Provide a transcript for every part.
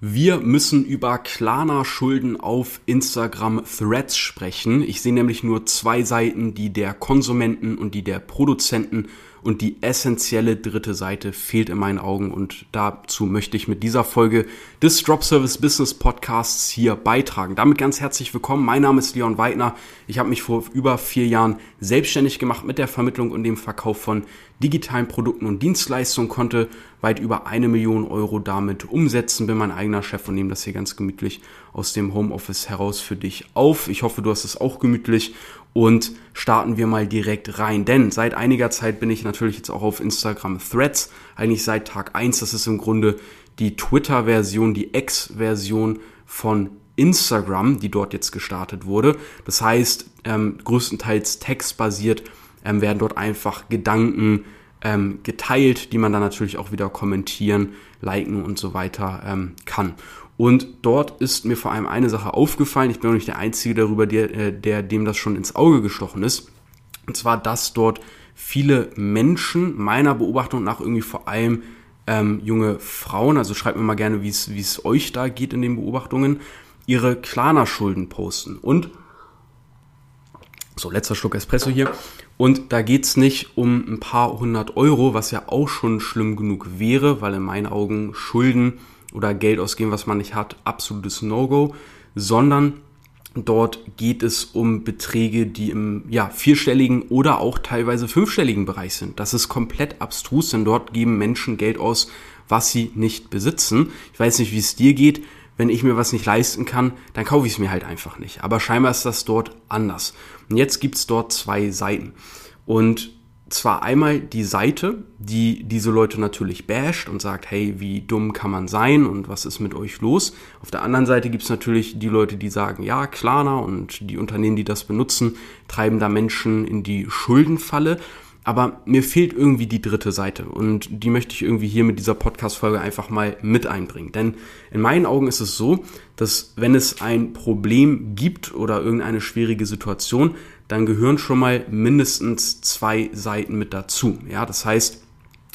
Wir müssen über Klarna-Schulden auf Instagram Threads sprechen. Ich sehe nämlich nur zwei Seiten, die der Konsumenten und die der Produzenten und die essentielle dritte Seite fehlt in meinen Augen und dazu möchte ich mit dieser Folge des Drop Service Business Podcasts hier beitragen. Damit ganz herzlich willkommen. Mein Name ist Leon Weidner. Ich habe mich vor über vier Jahren selbstständig gemacht mit der Vermittlung und dem Verkauf von digitalen Produkten und Dienstleistungen, konnte weit über eine Million Euro damit umsetzen, bin mein eigener Chef und nehme das hier ganz gemütlich aus dem Homeoffice heraus für dich auf. Ich hoffe, du hast es auch gemütlich und starten wir mal direkt rein. Denn seit einiger Zeit bin ich natürlich jetzt auch auf Instagram Threads, eigentlich seit Tag eins. Das ist im Grunde die Twitter-Version, die X-Version von Instagram, die dort jetzt gestartet wurde. Das heißt, ähm, größtenteils textbasiert ähm, werden dort einfach Gedanken ähm, geteilt, die man dann natürlich auch wieder kommentieren, liken und so weiter ähm, kann. Und dort ist mir vor allem eine Sache aufgefallen. Ich bin auch nicht der Einzige darüber, der, äh, der dem das schon ins Auge gestochen ist. Und zwar, dass dort viele Menschen meiner Beobachtung nach irgendwie vor allem ähm, junge Frauen, also schreibt mir mal gerne, wie es euch da geht in den Beobachtungen, ihre Klarna-Schulden posten. Und so, letzter Schluck Espresso hier. Und da geht's nicht um ein paar hundert Euro, was ja auch schon schlimm genug wäre, weil in meinen Augen Schulden oder Geld ausgeben, was man nicht hat, absolutes No-Go, sondern dort geht es um Beträge, die im ja, vierstelligen oder auch teilweise fünfstelligen Bereich sind. Das ist komplett abstrus, denn dort geben Menschen Geld aus, was sie nicht besitzen. Ich weiß nicht, wie es dir geht. Wenn ich mir was nicht leisten kann, dann kaufe ich es mir halt einfach nicht. Aber scheinbar ist das dort anders. Und jetzt gibt's dort zwei Seiten. Und zwar einmal die Seite, die diese Leute natürlich basht und sagt, hey, wie dumm kann man sein und was ist mit euch los? Auf der anderen Seite gibt's natürlich die Leute, die sagen, ja, Klarna und die Unternehmen, die das benutzen, treiben da Menschen in die Schuldenfalle. Aber mir fehlt irgendwie die dritte Seite und die möchte ich irgendwie hier mit dieser Podcast-Folge einfach mal mit einbringen. Denn in meinen Augen ist es so, dass wenn es ein Problem gibt oder irgendeine schwierige Situation, dann gehören schon mal mindestens zwei Seiten mit dazu. Ja, das heißt,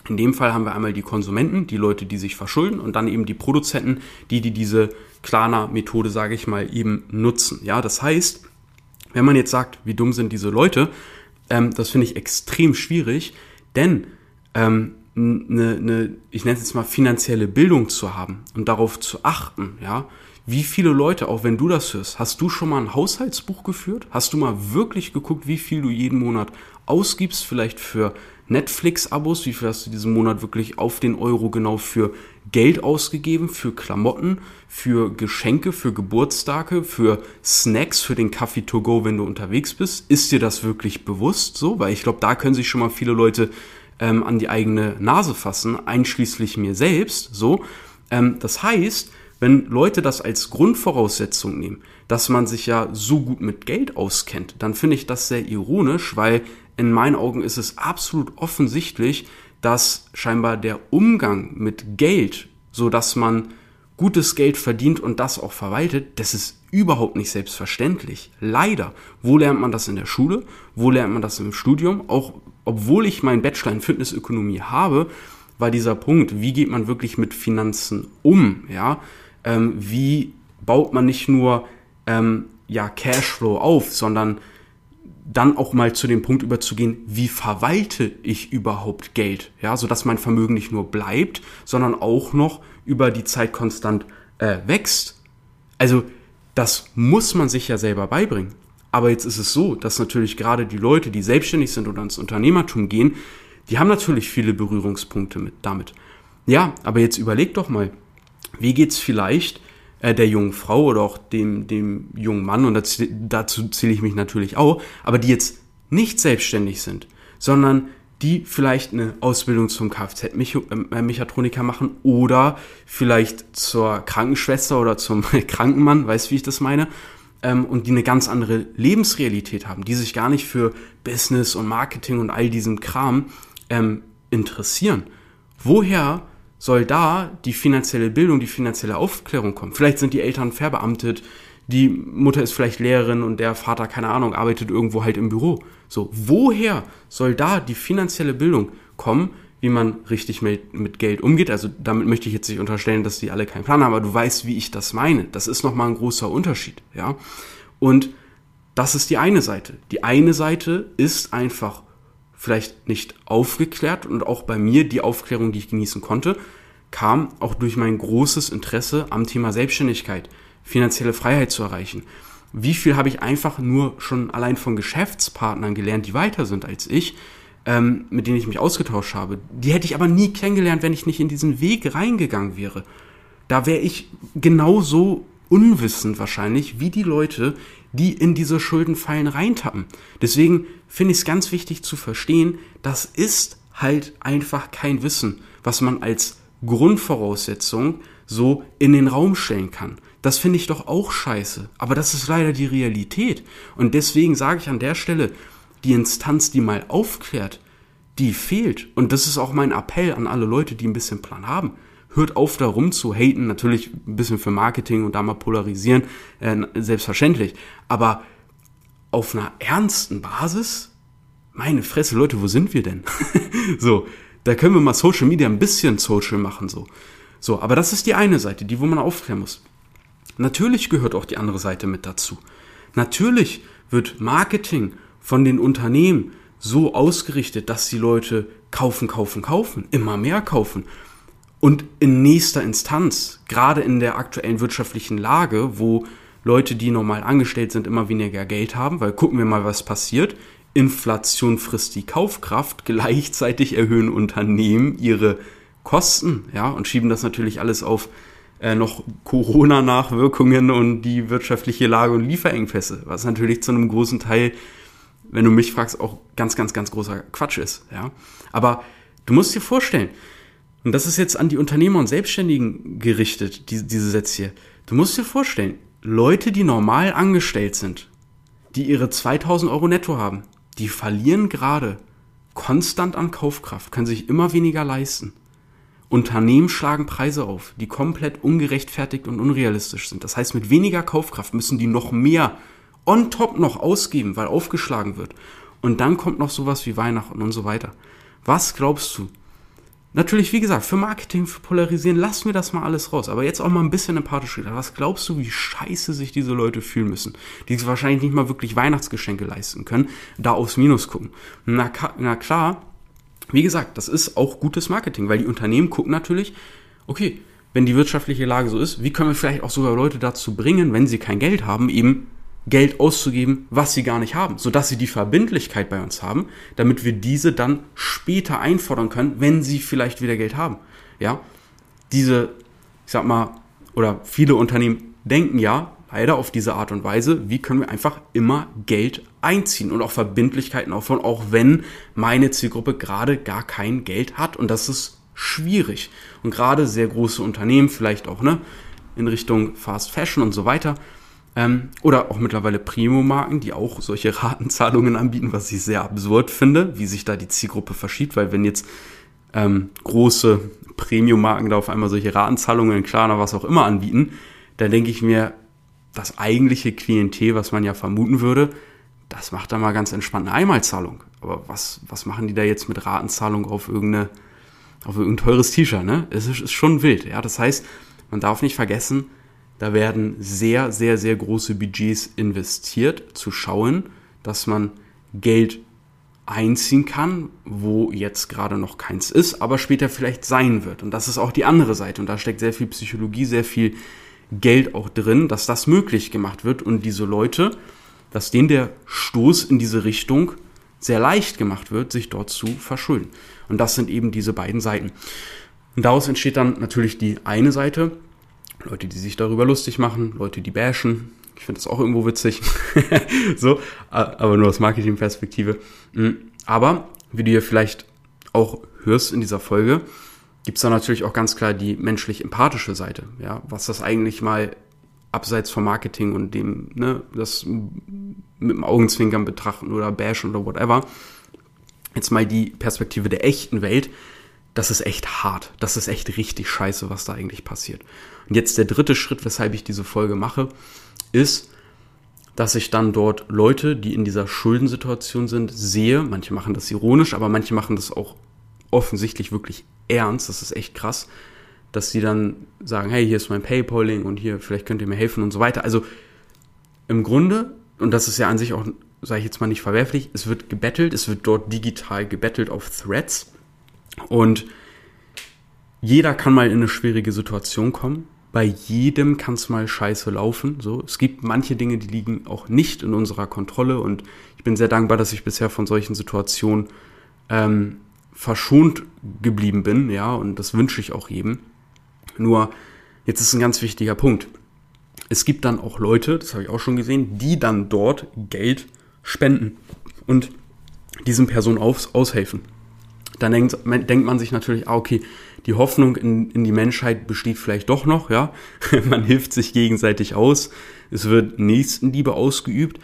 in dem Fall haben wir einmal die Konsumenten, die Leute, die sich verschulden und dann eben die Produzenten, die, die diese Klarna-Methode, sage ich mal, eben nutzen. Ja, das heißt, wenn man jetzt sagt, wie dumm sind diese Leute, ähm, das finde ich extrem schwierig, denn ähm, eine, eine, ich nenne es jetzt mal finanzielle Bildung zu haben und darauf zu achten, ja, wie viele Leute, auch wenn du das hörst, hast du schon mal ein Haushaltsbuch geführt? Hast du mal wirklich geguckt, wie viel du jeden Monat ausgibst, vielleicht für Netflix-Abos? Wie viel hast du diesen Monat wirklich auf den Euro genau für Geld ausgegeben, für Klamotten, für Geschenke, für Geburtstage, für Snacks, für den Kaffee to go, wenn du unterwegs bist? Ist dir das wirklich bewusst so? Weil ich glaube, da können sich schon mal viele Leute ähm, an die eigene Nase fassen, einschließlich mir selbst. So, ähm, das heißt, wenn Leute das als Grundvoraussetzung nehmen, dass man sich ja so gut mit Geld auskennt, dann finde ich das sehr ironisch, weil in meinen Augen ist es absolut offensichtlich, dass scheinbar der Umgang mit Geld, so dass man gutes Geld verdient und das auch verwaltet, das ist überhaupt nicht selbstverständlich. Leider. Wo lernt man das in der Schule? Wo lernt man das im Studium? Auch obwohl ich meinen Bachelor in Fitnessökonomie habe, war dieser Punkt, wie geht man wirklich mit Finanzen um? Ja, ähm, wie baut man nicht nur ähm, ja, Cashflow auf, sondern dann auch mal zu dem Punkt überzugehen, wie verwalte ich überhaupt Geld, ja, so dass mein Vermögen nicht nur bleibt, sondern auch noch über die Zeit konstant äh, wächst. Also das muss man sich ja selber beibringen. Aber jetzt ist es so, dass natürlich gerade die Leute, die selbstständig sind oder ins Unternehmertum gehen, die haben natürlich viele Berührungspunkte mit damit. Ja, aber jetzt überleg doch mal, wie geht's vielleicht äh, der jungen Frau oder auch dem, dem jungen Mann, und das, dazu zähle ich mich natürlich auch, aber die jetzt nicht selbstständig sind, sondern die vielleicht eine Ausbildung zum Kfz-Mechatroniker machen oder vielleicht zur Krankenschwester oder zum Krankenmann, weißt wie ich das meine, ähm, und die eine ganz andere Lebensrealität haben, die sich gar nicht für Business und Marketing und all diesem Kram ähm, interessieren. Woher soll da die finanzielle Bildung, die finanzielle Aufklärung kommen. Vielleicht sind die Eltern verbeamtet, die Mutter ist vielleicht Lehrerin und der Vater, keine Ahnung, arbeitet irgendwo halt im Büro. So, woher soll da die finanzielle Bildung kommen, wie man richtig mit, mit Geld umgeht. Also damit möchte ich jetzt nicht unterstellen, dass die alle keinen Plan haben, aber du weißt, wie ich das meine. Das ist nochmal ein großer Unterschied, ja. Und das ist die eine Seite. Die eine Seite ist einfach vielleicht nicht aufgeklärt und auch bei mir die Aufklärung, die ich genießen konnte, kam auch durch mein großes Interesse am Thema Selbstständigkeit, finanzielle Freiheit zu erreichen. Wie viel habe ich einfach nur schon allein von Geschäftspartnern gelernt, die weiter sind als ich, ähm, mit denen ich mich ausgetauscht habe. Die hätte ich aber nie kennengelernt, wenn ich nicht in diesen Weg reingegangen wäre. Da wäre ich genauso unwissend wahrscheinlich wie die Leute, die in diese Schuldenfallen reintappen. Deswegen finde ich es ganz wichtig zu verstehen, das ist halt einfach kein Wissen, was man als Grundvoraussetzung so in den Raum stellen kann. Das finde ich doch auch scheiße. Aber das ist leider die Realität. Und deswegen sage ich an der Stelle, die Instanz, die mal aufklärt, die fehlt. Und das ist auch mein Appell an alle Leute, die ein bisschen Plan haben. Hört auf, da rum zu haten. Natürlich ein bisschen für Marketing und da mal polarisieren, äh, selbstverständlich. Aber auf einer ernsten Basis, meine Fresse, Leute, wo sind wir denn? so, da können wir mal Social Media ein bisschen social machen, so. So, aber das ist die eine Seite, die, wo man aufklären muss. Natürlich gehört auch die andere Seite mit dazu. Natürlich wird Marketing von den Unternehmen so ausgerichtet, dass die Leute kaufen, kaufen, kaufen, immer mehr kaufen. Und in nächster Instanz, gerade in der aktuellen wirtschaftlichen Lage, wo Leute, die normal angestellt sind, immer weniger Geld haben, weil gucken wir mal, was passiert. Inflation frisst die Kaufkraft, gleichzeitig erhöhen Unternehmen ihre Kosten, ja, und schieben das natürlich alles auf äh, noch Corona-Nachwirkungen und die wirtschaftliche Lage und Lieferengpässe, was natürlich zu einem großen Teil wenn du mich fragst, auch ganz, ganz, ganz großer Quatsch ist. Ja? Aber du musst dir vorstellen, und das ist jetzt an die Unternehmer und Selbstständigen gerichtet, die, diese Sätze hier. Du musst dir vorstellen, Leute, die normal angestellt sind, die ihre 2000 Euro netto haben, die verlieren gerade konstant an Kaufkraft, können sich immer weniger leisten. Unternehmen schlagen Preise auf, die komplett ungerechtfertigt und unrealistisch sind. Das heißt, mit weniger Kaufkraft müssen die noch mehr on top noch ausgeben, weil aufgeschlagen wird. Und dann kommt noch sowas wie Weihnachten und so weiter. Was glaubst du? Natürlich, wie gesagt, für Marketing, für Polarisieren, lassen wir das mal alles raus. Aber jetzt auch mal ein bisschen empathisch wieder. Was glaubst du, wie scheiße sich diese Leute fühlen müssen? Die sich wahrscheinlich nicht mal wirklich Weihnachtsgeschenke leisten können, da aufs Minus gucken. Na, na klar, wie gesagt, das ist auch gutes Marketing, weil die Unternehmen gucken natürlich, okay, wenn die wirtschaftliche Lage so ist, wie können wir vielleicht auch sogar Leute dazu bringen, wenn sie kein Geld haben, eben Geld auszugeben, was sie gar nicht haben, sodass sie die Verbindlichkeit bei uns haben, damit wir diese dann später einfordern können, wenn sie vielleicht wieder Geld haben. Ja, diese, ich sag mal, oder viele Unternehmen denken ja leider auf diese Art und Weise, wie können wir einfach immer Geld einziehen und auch Verbindlichkeiten aufbauen, auch wenn meine Zielgruppe gerade gar kein Geld hat und das ist schwierig. Und gerade sehr große Unternehmen, vielleicht auch ne, in Richtung Fast Fashion und so weiter, ähm, oder auch mittlerweile Primo-Marken, die auch solche Ratenzahlungen anbieten, was ich sehr absurd finde, wie sich da die Zielgruppe verschiebt, weil wenn jetzt ähm, große Premium-Marken da auf einmal solche Ratenzahlungen, Klarna, was auch immer anbieten, dann denke ich mir, das eigentliche Klientel, was man ja vermuten würde, das macht da mal ganz entspannt eine Einmalzahlung. Aber was, was machen die da jetzt mit Ratenzahlung auf irgendeine, auf irgendein teures T-Shirt, ne? Es ist, ist schon wild, ja. Das heißt, man darf nicht vergessen, da werden sehr, sehr, sehr große Budgets investiert, zu schauen, dass man Geld einziehen kann, wo jetzt gerade noch keins ist, aber später vielleicht sein wird. Und das ist auch die andere Seite. Und da steckt sehr viel Psychologie, sehr viel Geld auch drin, dass das möglich gemacht wird und diese Leute, dass denen der Stoß in diese Richtung sehr leicht gemacht wird, sich dort zu verschulden. Und das sind eben diese beiden Seiten. Und daraus entsteht dann natürlich die eine Seite, Leute, die sich darüber lustig machen, Leute, die bashen. Ich finde das auch irgendwo witzig. so, aber nur aus Marketingperspektive. Mm, aber, wie du ja vielleicht auch hörst in dieser Folge, gibt es da natürlich auch ganz klar die menschlich-empathische Seite. Ja, was das eigentlich mal abseits vom Marketing und dem, ne, das mit dem Augenzwinkern betrachten oder bashen oder whatever. Jetzt mal die Perspektive der echten Welt. Das ist echt hart. Das ist echt richtig scheiße, was da eigentlich passiert. Und jetzt der dritte Schritt, weshalb ich diese Folge mache, ist, dass ich dann dort Leute, die in dieser Schuldensituation sind, sehe. Manche machen das ironisch, aber manche machen das auch offensichtlich wirklich ernst. Das ist echt krass, dass sie dann sagen, hey, hier ist mein Paypaling und hier, vielleicht könnt ihr mir helfen und so weiter. Also im Grunde, und das ist ja an sich auch, sage ich jetzt mal nicht verwerflich, es wird gebettelt, es wird dort digital gebettelt auf Threads und jeder kann mal in eine schwierige Situation kommen. Bei jedem kann es mal scheiße laufen. So, es gibt manche Dinge, die liegen auch nicht in unserer Kontrolle und ich bin sehr dankbar, dass ich bisher von solchen Situationen ähm, verschont geblieben bin, ja, und das wünsche ich auch jedem. Nur, jetzt ist ein ganz wichtiger Punkt. Es gibt dann auch Leute, das habe ich auch schon gesehen, die dann dort Geld spenden und diesen Personen aus, aushelfen. Dann denkt, denkt man sich natürlich, ah, okay, die Hoffnung in, in die Menschheit besteht vielleicht doch noch, ja. man hilft sich gegenseitig aus. Es wird Nächstenliebe ausgeübt.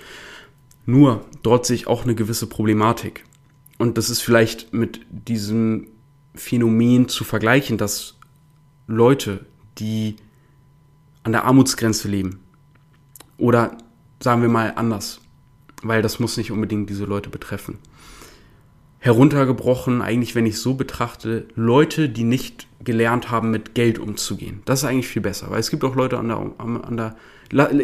Nur dort sehe ich auch eine gewisse Problematik. Und das ist vielleicht mit diesem Phänomen zu vergleichen, dass Leute, die an der Armutsgrenze leben, oder sagen wir mal anders, weil das muss nicht unbedingt diese Leute betreffen heruntergebrochen, eigentlich, wenn ich so betrachte, Leute, die nicht gelernt haben, mit Geld umzugehen. Das ist eigentlich viel besser, weil es gibt auch Leute an der, an der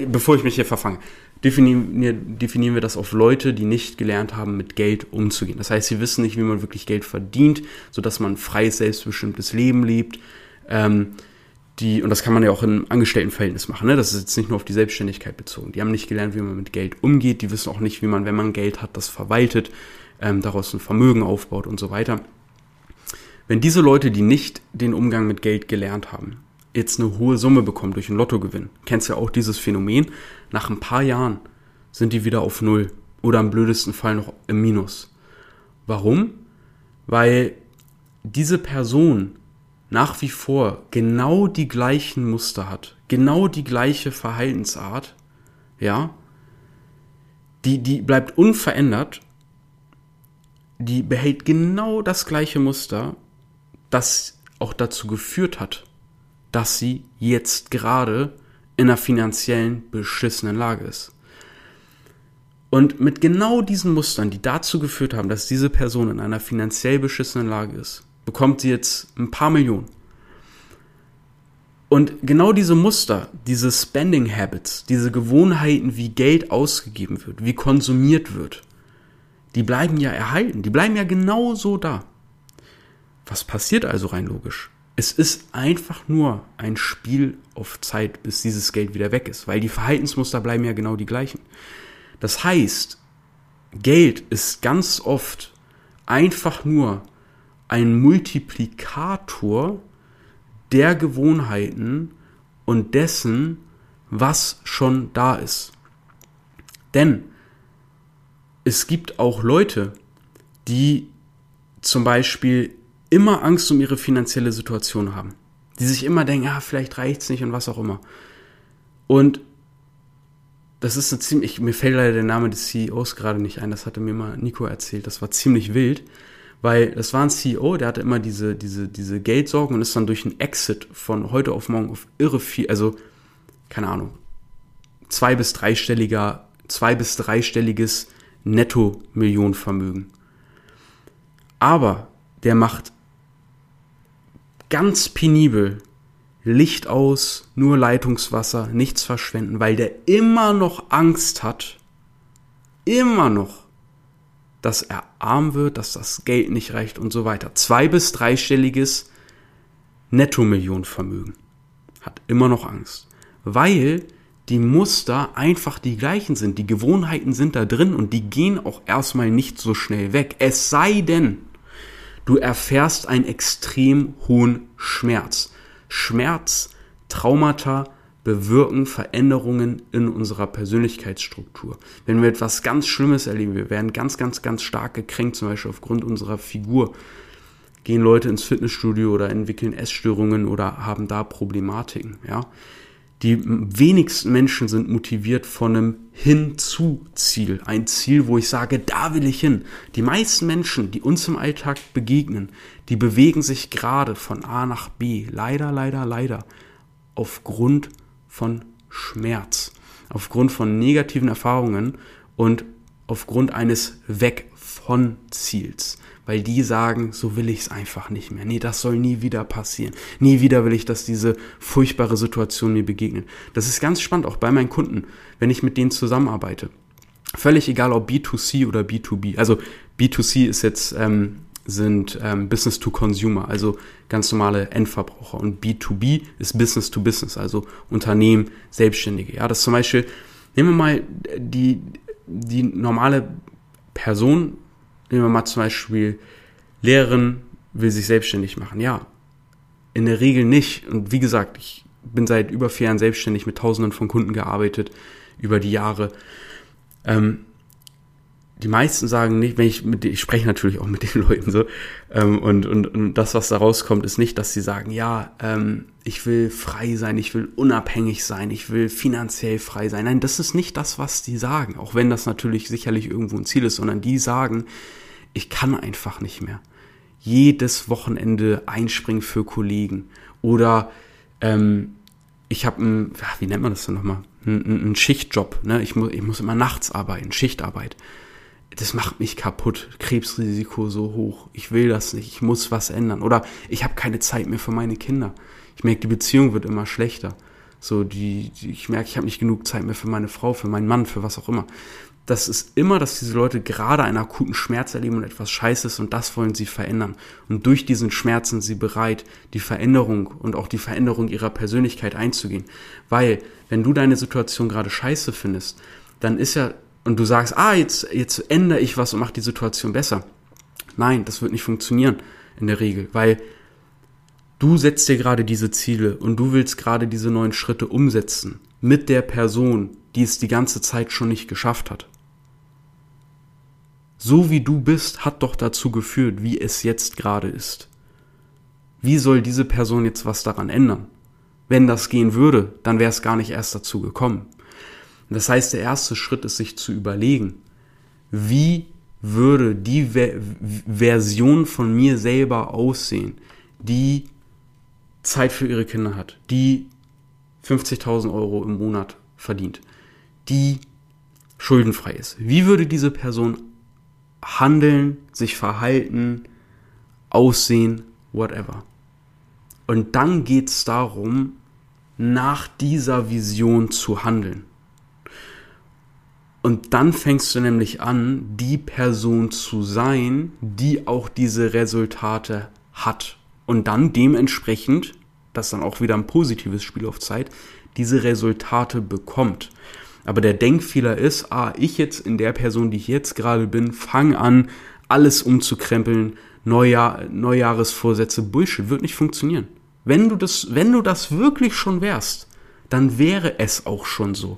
bevor ich mich hier verfange, definieren, definieren wir das auf Leute, die nicht gelernt haben, mit Geld umzugehen. Das heißt, sie wissen nicht, wie man wirklich Geld verdient, sodass man ein freies, selbstbestimmtes Leben lebt. Ähm, die, und das kann man ja auch im Angestelltenverhältnis machen, ne? das ist jetzt nicht nur auf die Selbstständigkeit bezogen. Die haben nicht gelernt, wie man mit Geld umgeht, die wissen auch nicht, wie man, wenn man Geld hat, das verwaltet ähm, daraus ein Vermögen aufbaut und so weiter. Wenn diese Leute, die nicht den Umgang mit Geld gelernt haben, jetzt eine hohe Summe bekommen durch einen Lottogewinn, kennst ja auch dieses Phänomen, nach ein paar Jahren sind die wieder auf Null oder im blödesten Fall noch im Minus. Warum? Weil diese Person nach wie vor genau die gleichen Muster hat, genau die gleiche Verhaltensart, ja, die, die bleibt unverändert die behält genau das gleiche Muster, das auch dazu geführt hat, dass sie jetzt gerade in einer finanziellen beschissenen Lage ist. Und mit genau diesen Mustern, die dazu geführt haben, dass diese Person in einer finanziell beschissenen Lage ist, bekommt sie jetzt ein paar Millionen. Und genau diese Muster, diese Spending Habits, diese Gewohnheiten, wie Geld ausgegeben wird, wie konsumiert wird, die bleiben ja erhalten, die bleiben ja genauso da. Was passiert also rein logisch? Es ist einfach nur ein Spiel auf Zeit, bis dieses Geld wieder weg ist, weil die Verhaltensmuster bleiben ja genau die gleichen. Das heißt, Geld ist ganz oft einfach nur ein Multiplikator der Gewohnheiten und dessen, was schon da ist. Denn es gibt auch Leute, die zum Beispiel immer Angst um ihre finanzielle Situation haben. Die sich immer denken, ja, vielleicht reicht's nicht und was auch immer. Und das ist eine ziemlich, mir fällt leider der Name des CEOs gerade nicht ein, das hatte mir mal Nico erzählt, das war ziemlich wild, weil das war ein CEO, der hatte immer diese, diese, diese Geldsorgen und ist dann durch einen Exit von heute auf morgen auf irre viel, also, keine Ahnung, zwei bis dreistelliger, zwei bis dreistelliges Netto-Millionenvermögen. Aber der macht ganz penibel Licht aus, nur Leitungswasser, nichts verschwenden, weil der immer noch Angst hat, immer noch, dass er arm wird, dass das Geld nicht reicht und so weiter. Zwei- bis dreistelliges Netto-Millionenvermögen. Hat immer noch Angst. Weil die Muster einfach die gleichen sind. Die Gewohnheiten sind da drin und die gehen auch erstmal nicht so schnell weg. Es sei denn, du erfährst einen extrem hohen Schmerz. Schmerz, Traumata bewirken Veränderungen in unserer Persönlichkeitsstruktur. Wenn wir etwas ganz Schlimmes erleben, wir werden ganz, ganz, ganz stark gekränkt, zum Beispiel aufgrund unserer Figur, gehen Leute ins Fitnessstudio oder entwickeln Essstörungen oder haben da Problematiken, ja. Die wenigsten Menschen sind motiviert von einem Hinzu-Ziel. Ein Ziel, wo ich sage, da will ich hin. Die meisten Menschen, die uns im Alltag begegnen, die bewegen sich gerade von A nach B. Leider, leider, leider. Aufgrund von Schmerz. Aufgrund von negativen Erfahrungen und aufgrund eines Weg von Ziels. Weil die sagen, so will ich es einfach nicht mehr. Nee, das soll nie wieder passieren. Nie wieder will ich, dass diese furchtbare Situation mir begegnet. Das ist ganz spannend, auch bei meinen Kunden, wenn ich mit denen zusammenarbeite. Völlig egal, ob B2C oder B2B. Also B2C ist jetzt ähm, sind ähm, Business to Consumer, also ganz normale Endverbraucher. Und B2B ist Business to Business, also Unternehmen, Selbstständige. Ja, das zum Beispiel, nehmen wir mal die, die normale Person, nehmen wir mal zum Beispiel Lehrerin will sich selbstständig machen. Ja, in der Regel nicht. Und wie gesagt, ich bin seit über vier Jahren selbstständig mit Tausenden von Kunden gearbeitet über die Jahre. Ähm, die meisten sagen nicht, wenn ich mit ich spreche natürlich auch mit den Leuten so ähm, und, und und das was da rauskommt ist nicht, dass sie sagen, ja, ähm, ich will frei sein, ich will unabhängig sein, ich will finanziell frei sein. Nein, das ist nicht das, was die sagen, auch wenn das natürlich sicherlich irgendwo ein Ziel ist, sondern die sagen, ich kann einfach nicht mehr. Jedes Wochenende einspringen für Kollegen oder ähm, ich habe ein, wie nennt man das denn nochmal? Ein, ein Schichtjob, ne? Ich muss, ich muss immer nachts arbeiten, Schichtarbeit das macht mich kaputt. Krebsrisiko so hoch. Ich will das nicht. Ich muss was ändern. Oder ich habe keine Zeit mehr für meine Kinder. Ich merke, die Beziehung wird immer schlechter. So, die, die ich merke, ich habe nicht genug Zeit mehr für meine Frau, für meinen Mann, für was auch immer. Das ist immer, dass diese Leute gerade einen akuten Schmerz erleben und etwas Scheiße ist und das wollen sie verändern. Und durch diesen Schmerz sind sie bereit, die Veränderung und auch die Veränderung ihrer Persönlichkeit einzugehen. Weil, wenn du deine Situation gerade scheiße findest, dann ist ja und du sagst, ah, jetzt, jetzt ändere ich was und mache die Situation besser. Nein, das wird nicht funktionieren in der Regel, weil du setzt dir gerade diese Ziele und du willst gerade diese neuen Schritte umsetzen mit der Person, die es die ganze Zeit schon nicht geschafft hat. So wie du bist, hat doch dazu geführt, wie es jetzt gerade ist. Wie soll diese Person jetzt was daran ändern? Wenn das gehen würde, dann wäre es gar nicht erst dazu gekommen. Das heißt, der erste Schritt ist, sich zu überlegen, wie würde die Ver Version von mir selber aussehen, die Zeit für ihre Kinder hat, die 50.000 Euro im Monat verdient, die schuldenfrei ist. Wie würde diese Person handeln, sich verhalten, aussehen, whatever. Und dann geht es darum, nach dieser Vision zu handeln. Und dann fängst du nämlich an, die Person zu sein, die auch diese Resultate hat. Und dann dementsprechend, das ist dann auch wieder ein positives Spiel auf Zeit, diese Resultate bekommt. Aber der Denkfehler ist, ah, ich jetzt in der Person, die ich jetzt gerade bin, fange an, alles umzukrempeln, Neujahr, Neujahresvorsätze, Bullshit, wird nicht funktionieren. Wenn du das, wenn du das wirklich schon wärst, dann wäre es auch schon so.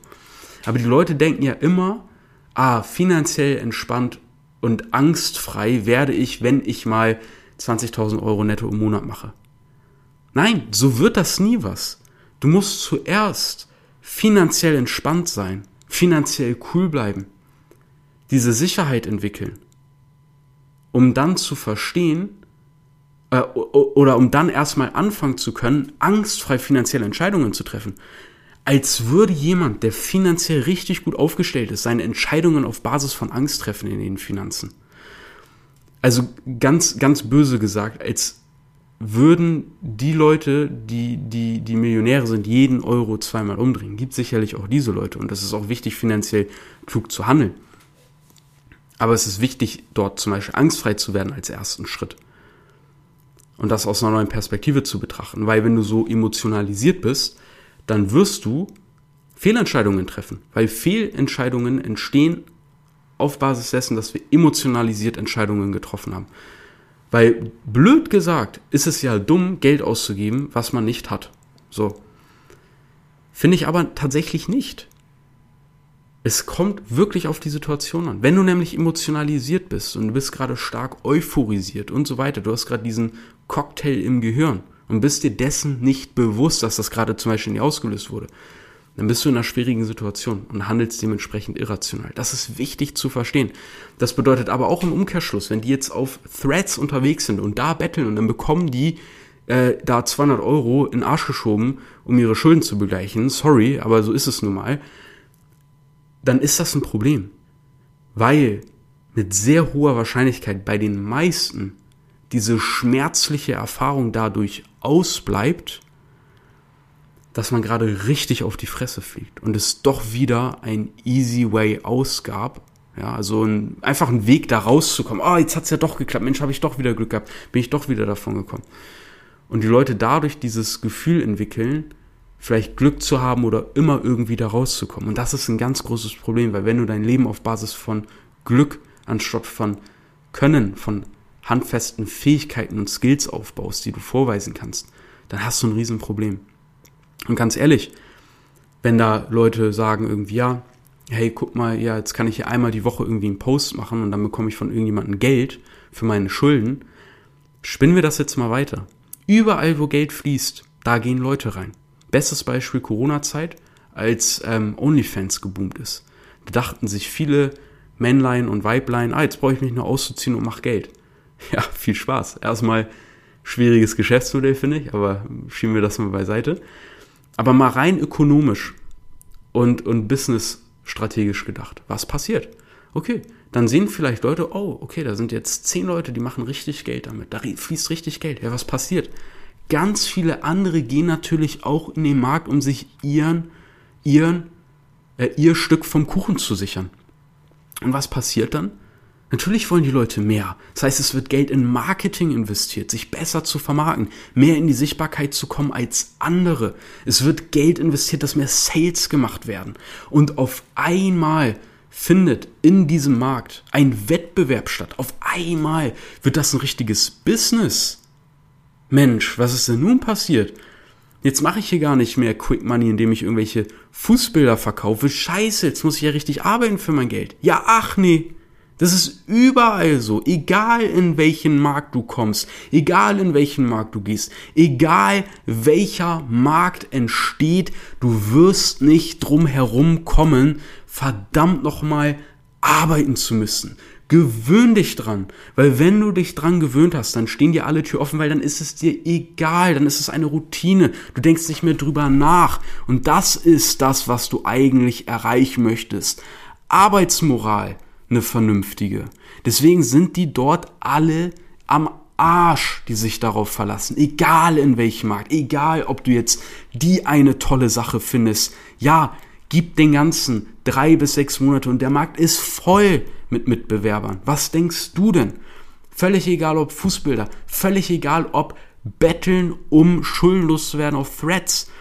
Aber die Leute denken ja immer, ah, finanziell entspannt und angstfrei werde ich, wenn ich mal 20.000 Euro netto im Monat mache. Nein, so wird das nie was. Du musst zuerst finanziell entspannt sein, finanziell cool bleiben, diese Sicherheit entwickeln, um dann zu verstehen, äh, oder um dann erstmal anfangen zu können, angstfrei finanzielle Entscheidungen zu treffen als würde jemand, der finanziell richtig gut aufgestellt ist, seine Entscheidungen auf Basis von Angst treffen in den Finanzen. Also ganz, ganz böse gesagt, als würden die Leute, die, die, die Millionäre sind, jeden Euro zweimal umdrehen. Gibt sicherlich auch diese Leute und das ist auch wichtig, finanziell klug zu handeln. Aber es ist wichtig, dort zum Beispiel angstfrei zu werden als ersten Schritt. Und das aus einer neuen Perspektive zu betrachten. Weil wenn du so emotionalisiert bist, dann wirst du Fehlentscheidungen treffen, weil Fehlentscheidungen entstehen auf Basis dessen, dass wir emotionalisiert Entscheidungen getroffen haben. Weil blöd gesagt ist es ja dumm, Geld auszugeben, was man nicht hat. So. Finde ich aber tatsächlich nicht. Es kommt wirklich auf die Situation an. Wenn du nämlich emotionalisiert bist und du bist gerade stark euphorisiert und so weiter, du hast gerade diesen Cocktail im Gehirn, und bist dir dessen nicht bewusst, dass das gerade zum Beispiel nicht ausgelöst wurde, dann bist du in einer schwierigen Situation und handelst dementsprechend irrational. Das ist wichtig zu verstehen. Das bedeutet aber auch im Umkehrschluss, wenn die jetzt auf Threads unterwegs sind und da betteln und dann bekommen die äh, da 200 Euro in den Arsch geschoben, um ihre Schulden zu begleichen, sorry, aber so ist es nun mal, dann ist das ein Problem. Weil mit sehr hoher Wahrscheinlichkeit bei den meisten diese schmerzliche Erfahrung dadurch ausbleibt, dass man gerade richtig auf die Fresse fliegt und es doch wieder ein easy way ausgab. Ja, also ein, einfach ein Weg da rauszukommen. Oh, jetzt hat's ja doch geklappt. Mensch, habe ich doch wieder Glück gehabt. Bin ich doch wieder davon gekommen. Und die Leute dadurch dieses Gefühl entwickeln, vielleicht Glück zu haben oder immer irgendwie da rauszukommen. Und das ist ein ganz großes Problem, weil wenn du dein Leben auf Basis von Glück anstatt von Können, von handfesten Fähigkeiten und Skills aufbaust, die du vorweisen kannst, dann hast du ein Riesenproblem. Und ganz ehrlich, wenn da Leute sagen irgendwie, ja, hey, guck mal, ja, jetzt kann ich hier einmal die Woche irgendwie einen Post machen und dann bekomme ich von irgendjemandem Geld für meine Schulden, spinnen wir das jetzt mal weiter. Überall, wo Geld fließt, da gehen Leute rein. Bestes Beispiel Corona-Zeit, als ähm, OnlyFans geboomt ist. Da dachten sich viele Männlein und Weiblein, ah, jetzt brauche ich mich nur auszuziehen und mach Geld. Ja, viel Spaß. Erstmal schwieriges Geschäftsmodell, finde ich, aber schieben wir das mal beiseite. Aber mal rein ökonomisch und, und business-strategisch gedacht. Was passiert? Okay, dann sehen vielleicht Leute, oh, okay, da sind jetzt zehn Leute, die machen richtig Geld damit. Da fließt richtig Geld. Ja, was passiert? Ganz viele andere gehen natürlich auch in den Markt, um sich ihren, ihren, äh, ihr Stück vom Kuchen zu sichern. Und was passiert dann? Natürlich wollen die Leute mehr. Das heißt, es wird Geld in Marketing investiert, sich besser zu vermarkten, mehr in die Sichtbarkeit zu kommen als andere. Es wird Geld investiert, dass mehr Sales gemacht werden. Und auf einmal findet in diesem Markt ein Wettbewerb statt. Auf einmal wird das ein richtiges Business. Mensch, was ist denn nun passiert? Jetzt mache ich hier gar nicht mehr Quick Money, indem ich irgendwelche Fußbilder verkaufe. Scheiße, jetzt muss ich ja richtig arbeiten für mein Geld. Ja, ach nee. Das ist überall so. Egal in welchen Markt du kommst, egal in welchen Markt du gehst, egal welcher Markt entsteht, du wirst nicht drum herum kommen, verdammt nochmal arbeiten zu müssen. Gewöhn dich dran, weil wenn du dich dran gewöhnt hast, dann stehen dir alle Tür offen, weil dann ist es dir egal, dann ist es eine Routine. Du denkst nicht mehr drüber nach und das ist das, was du eigentlich erreichen möchtest. Arbeitsmoral, eine vernünftige. Deswegen sind die dort alle am Arsch, die sich darauf verlassen. Egal in welchem Markt, egal ob du jetzt die eine tolle Sache findest. Ja, gib den ganzen drei bis sechs Monate und der Markt ist voll mit Mitbewerbern. Was denkst du denn? Völlig egal, ob Fußbilder, völlig egal, ob Betteln, um schuldenlos zu werden auf Threads.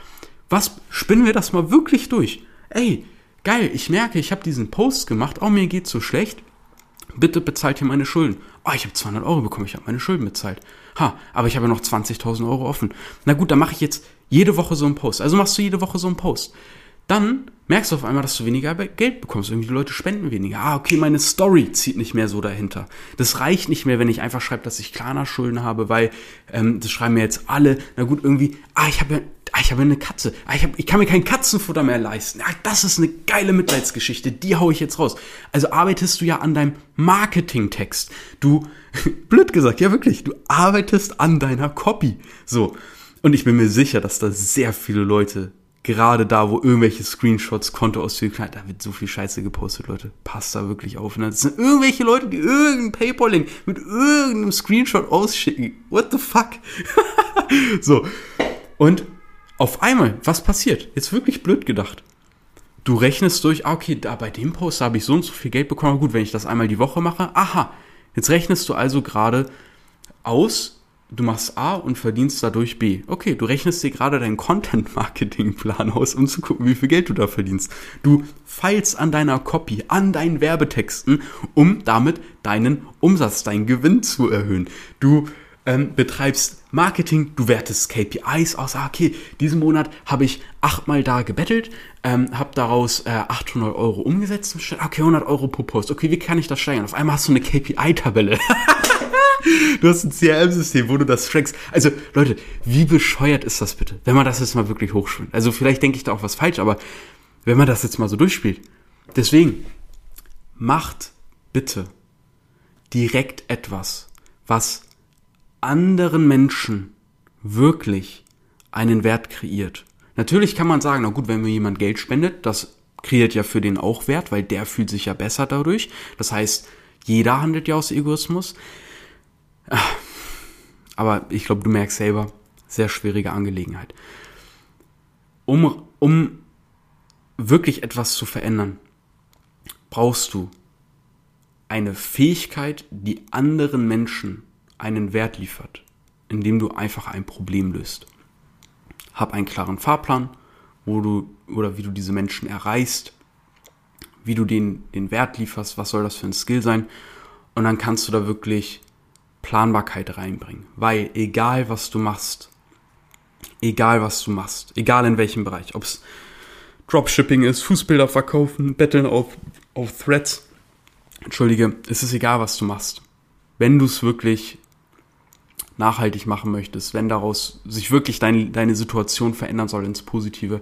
Was spinnen wir das mal wirklich durch? Ey, geil, ich merke, ich habe diesen Post gemacht, oh, mir geht's so schlecht. Bitte bezahlt hier meine Schulden. Oh, ich habe 200 Euro bekommen, ich habe meine Schulden bezahlt. Ha, aber ich habe noch 20.000 Euro offen. Na gut, dann mache ich jetzt jede Woche so einen Post. Also machst du jede Woche so einen Post dann merkst du auf einmal, dass du weniger Geld bekommst. Irgendwie die Leute spenden weniger. Ah, okay, meine Story zieht nicht mehr so dahinter. Das reicht nicht mehr, wenn ich einfach schreibe, dass ich Klarna-Schulden habe, weil ähm, das schreiben mir jetzt alle. Na gut, irgendwie, ah, ich habe ah, ich habe eine Katze. Ah, ich, hab, ich kann mir kein Katzenfutter mehr leisten. Ah, das ist eine geile Mitleidsgeschichte. Die hau ich jetzt raus. Also arbeitest du ja an deinem Marketingtext. Du, blöd gesagt, ja wirklich, du arbeitest an deiner Copy. So. Und ich bin mir sicher, dass da sehr viele Leute gerade da, wo irgendwelche Screenshots, Kontoauszüge, da wird so viel Scheiße gepostet, Leute. Passt da wirklich auf. Ne? Das sind irgendwelche Leute, die irgendeinen Paypal-Link mit irgendeinem Screenshot ausschicken. What the fuck? so. Und auf einmal, was passiert? Jetzt wirklich blöd gedacht. Du rechnest durch, ah, okay, da bei dem Post habe ich so und so viel Geld bekommen. Gut, wenn ich das einmal die Woche mache, aha. Jetzt rechnest du also gerade aus, du machst A und verdienst dadurch B. Okay, du rechnest dir gerade deinen Content-Marketing-Plan aus, um zu gucken, wie viel Geld du da verdienst. Du feilst an deiner Copy, an deinen Werbetexten, um damit deinen Umsatz, deinen Gewinn zu erhöhen. Du ähm, betreibst Marketing, du wertest KPIs aus. Ah, okay, diesen Monat habe ich achtmal da gebettelt, ähm, habe daraus äh, 800 Euro umgesetzt. Okay, 100 Euro pro Post. Okay, wie kann ich das steigern? Auf einmal hast du eine KPI-Tabelle. du hast ein CRM-System, wo du das trackst. Also, Leute, wie bescheuert ist das bitte? Wenn man das jetzt mal wirklich hochspielt. Also, vielleicht denke ich da auch was falsch, aber wenn man das jetzt mal so durchspielt. Deswegen, macht bitte direkt etwas, was anderen Menschen wirklich einen Wert kreiert. Natürlich kann man sagen, na gut, wenn mir jemand Geld spendet, das kreiert ja für den auch Wert, weil der fühlt sich ja besser dadurch. Das heißt, jeder handelt ja aus Egoismus. Aber ich glaube, du merkst selber, sehr schwierige Angelegenheit. Um, um wirklich etwas zu verändern, brauchst du eine Fähigkeit, die anderen Menschen einen Wert liefert, indem du einfach ein Problem löst. Hab einen klaren Fahrplan, wo du oder wie du diese Menschen erreichst, wie du den, den Wert lieferst, was soll das für ein Skill sein. Und dann kannst du da wirklich Planbarkeit reinbringen. Weil egal was du machst, egal was du machst, egal in welchem Bereich, ob es Dropshipping ist, Fußbilder verkaufen, Betteln auf, auf Threads, entschuldige, es ist egal, was du machst. Wenn du es wirklich nachhaltig machen möchtest, wenn daraus sich wirklich dein, deine Situation verändern soll ins Positive,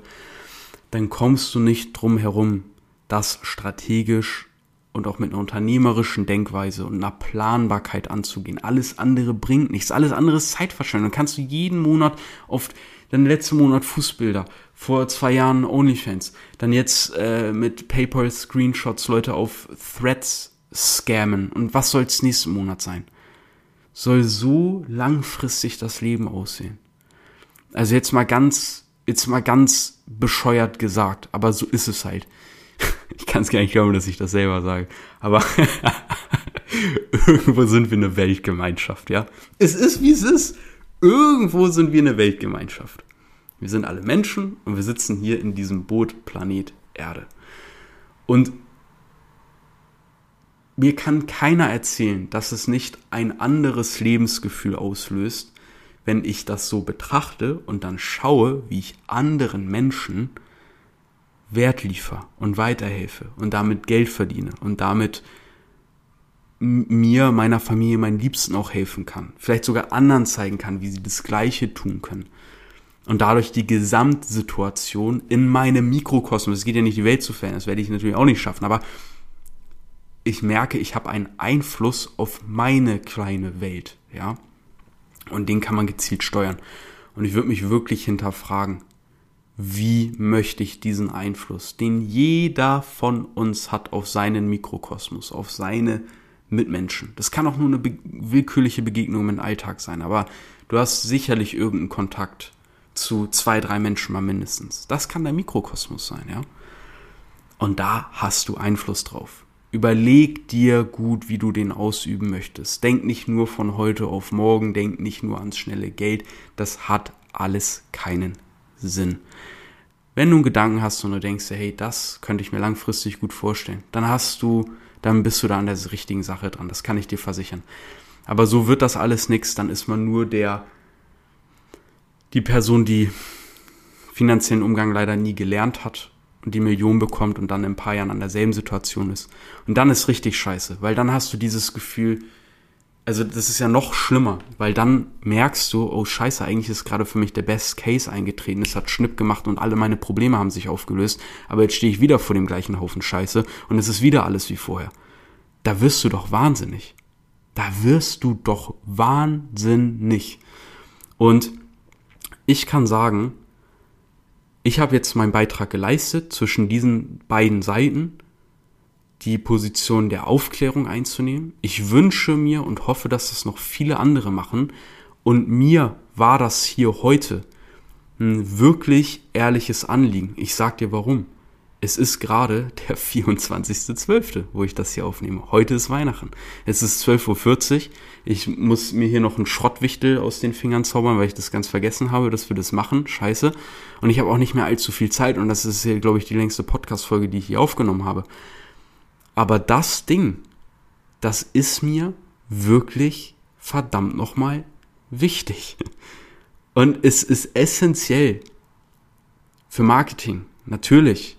dann kommst du nicht drum herum, das strategisch und auch mit einer unternehmerischen Denkweise und einer Planbarkeit anzugehen. Alles andere bringt nichts. Alles andere ist Zeitverschwendung. Dann kannst du jeden Monat auf dann letzten Monat Fußbilder, vor zwei Jahren OnlyFans, dann jetzt äh, mit PayPal Screenshots Leute auf Threads scammen und was soll's nächsten Monat sein? Soll so langfristig das Leben aussehen? Also jetzt mal ganz, jetzt mal ganz bescheuert gesagt, aber so ist es halt. Ich kann es gar nicht glauben, dass ich das selber sage. Aber irgendwo sind wir eine Weltgemeinschaft, ja. Es ist, wie es ist. Irgendwo sind wir eine Weltgemeinschaft. Wir sind alle Menschen und wir sitzen hier in diesem Boot Planet Erde. Und mir kann keiner erzählen, dass es nicht ein anderes Lebensgefühl auslöst, wenn ich das so betrachte und dann schaue, wie ich anderen Menschen Wert liefere und weiterhelfe und damit Geld verdiene und damit mir, meiner Familie, meinen Liebsten auch helfen kann. Vielleicht sogar anderen zeigen kann, wie sie das Gleiche tun können. Und dadurch die Gesamtsituation in meinem Mikrokosmos, es geht ja nicht die Welt zu verändern, das werde ich natürlich auch nicht schaffen, aber ich merke, ich habe einen Einfluss auf meine kleine Welt, ja. Und den kann man gezielt steuern. Und ich würde mich wirklich hinterfragen, wie möchte ich diesen Einfluss, den jeder von uns hat auf seinen Mikrokosmos, auf seine Mitmenschen. Das kann auch nur eine be willkürliche Begegnung im Alltag sein, aber du hast sicherlich irgendeinen Kontakt zu zwei, drei Menschen mal mindestens. Das kann der Mikrokosmos sein, ja. Und da hast du Einfluss drauf. Überleg dir gut, wie du den ausüben möchtest. Denk nicht nur von heute auf morgen, denk nicht nur ans schnelle Geld. Das hat alles keinen Sinn. Wenn du einen Gedanken hast und du denkst, hey, das könnte ich mir langfristig gut vorstellen, dann hast du, dann bist du da an der richtigen Sache dran. Das kann ich dir versichern. Aber so wird das alles nichts. Dann ist man nur der, die Person, die finanziellen Umgang leider nie gelernt hat und die Million bekommt und dann in ein paar Jahren an derselben Situation ist. Und dann ist richtig scheiße, weil dann hast du dieses Gefühl, also das ist ja noch schlimmer, weil dann merkst du, oh scheiße, eigentlich ist gerade für mich der Best Case eingetreten, es hat Schnipp gemacht und alle meine Probleme haben sich aufgelöst, aber jetzt stehe ich wieder vor dem gleichen Haufen Scheiße und es ist wieder alles wie vorher. Da wirst du doch wahnsinnig. Da wirst du doch wahnsinnig. Und ich kann sagen, ich habe jetzt meinen Beitrag geleistet zwischen diesen beiden Seiten die Position der Aufklärung einzunehmen. Ich wünsche mir und hoffe, dass das noch viele andere machen. Und mir war das hier heute ein wirklich ehrliches Anliegen. Ich sag dir warum. Es ist gerade der 24.12., wo ich das hier aufnehme. Heute ist Weihnachten. Es ist 12.40 Uhr. Ich muss mir hier noch einen Schrottwichtel aus den Fingern zaubern, weil ich das ganz vergessen habe, dass wir das machen. Scheiße. Und ich habe auch nicht mehr allzu viel Zeit. Und das ist hier, glaube ich, die längste Podcast-Folge, die ich hier aufgenommen habe. Aber das Ding, das ist mir wirklich verdammt nochmal wichtig. Und es ist essentiell für Marketing, natürlich,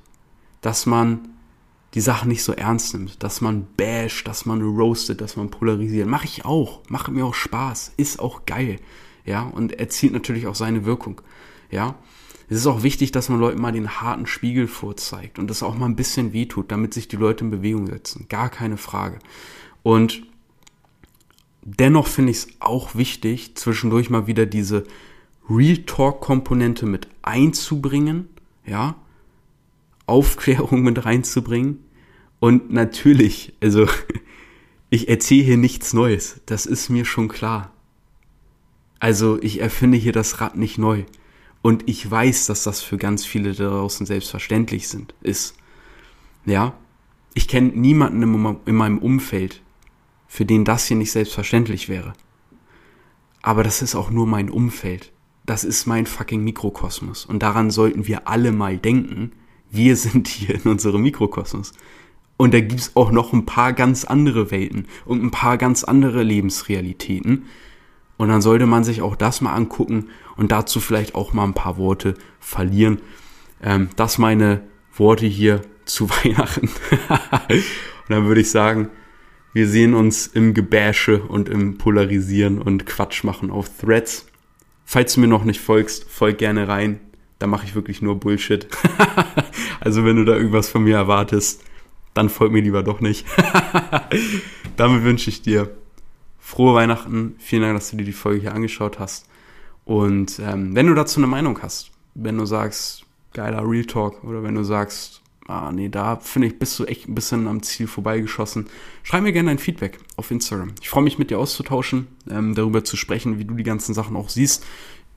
dass man die Sachen nicht so ernst nimmt, dass man basht, dass man roastet, dass man polarisiert. Mache ich auch, macht mir auch Spaß, ist auch geil, ja, und erzielt natürlich auch seine Wirkung, ja. Es ist auch wichtig, dass man Leuten mal den harten Spiegel vorzeigt und das auch mal ein bisschen wehtut, damit sich die Leute in Bewegung setzen. Gar keine Frage. Und dennoch finde ich es auch wichtig, zwischendurch mal wieder diese Real Talk Komponente mit einzubringen, ja, Aufklärung mit reinzubringen. Und natürlich, also ich erzähle hier nichts Neues, das ist mir schon klar. Also ich erfinde hier das Rad nicht neu. Und ich weiß, dass das für ganz viele da draußen selbstverständlich sind, ist. Ja, ich kenne niemanden in meinem Umfeld, für den das hier nicht selbstverständlich wäre. Aber das ist auch nur mein Umfeld. Das ist mein fucking Mikrokosmos. Und daran sollten wir alle mal denken. Wir sind hier in unserem Mikrokosmos. Und da gibt's auch noch ein paar ganz andere Welten und ein paar ganz andere Lebensrealitäten. Und dann sollte man sich auch das mal angucken und dazu vielleicht auch mal ein paar Worte verlieren. Ähm, das meine Worte hier zu Weihnachten. und dann würde ich sagen, wir sehen uns im Gebäsche und im Polarisieren und Quatsch machen auf Threads. Falls du mir noch nicht folgst, folg gerne rein. Da mache ich wirklich nur Bullshit. also wenn du da irgendwas von mir erwartest, dann folg mir lieber doch nicht. Damit wünsche ich dir frohe Weihnachten. Vielen Dank, dass du dir die Folge hier angeschaut hast. Und ähm, wenn du dazu eine Meinung hast, wenn du sagst, geiler Real Talk, oder wenn du sagst, ah nee, da finde ich, bist du echt ein bisschen am Ziel vorbeigeschossen, schreib mir gerne ein Feedback auf Instagram. Ich freue mich mit dir auszutauschen, ähm, darüber zu sprechen, wie du die ganzen Sachen auch siehst.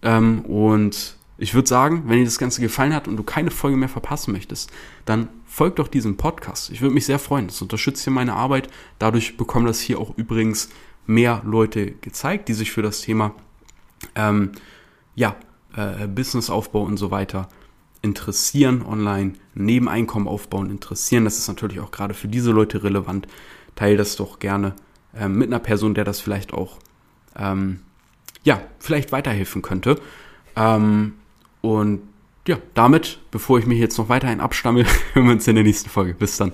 Ähm, und ich würde sagen, wenn dir das Ganze gefallen hat und du keine Folge mehr verpassen möchtest, dann folg doch diesem Podcast. Ich würde mich sehr freuen. Das unterstützt hier meine Arbeit. Dadurch bekommen das hier auch übrigens mehr Leute gezeigt, die sich für das Thema ähm, ja, äh, Businessaufbau und so weiter interessieren, online Nebeneinkommen aufbauen, interessieren. Das ist natürlich auch gerade für diese Leute relevant. Teil das doch gerne ähm, mit einer Person, der das vielleicht auch ähm, ja, vielleicht weiterhelfen könnte. Ähm, und ja, damit, bevor ich mich jetzt noch weiterhin abstamme, hören wir uns in der nächsten Folge. Bis dann.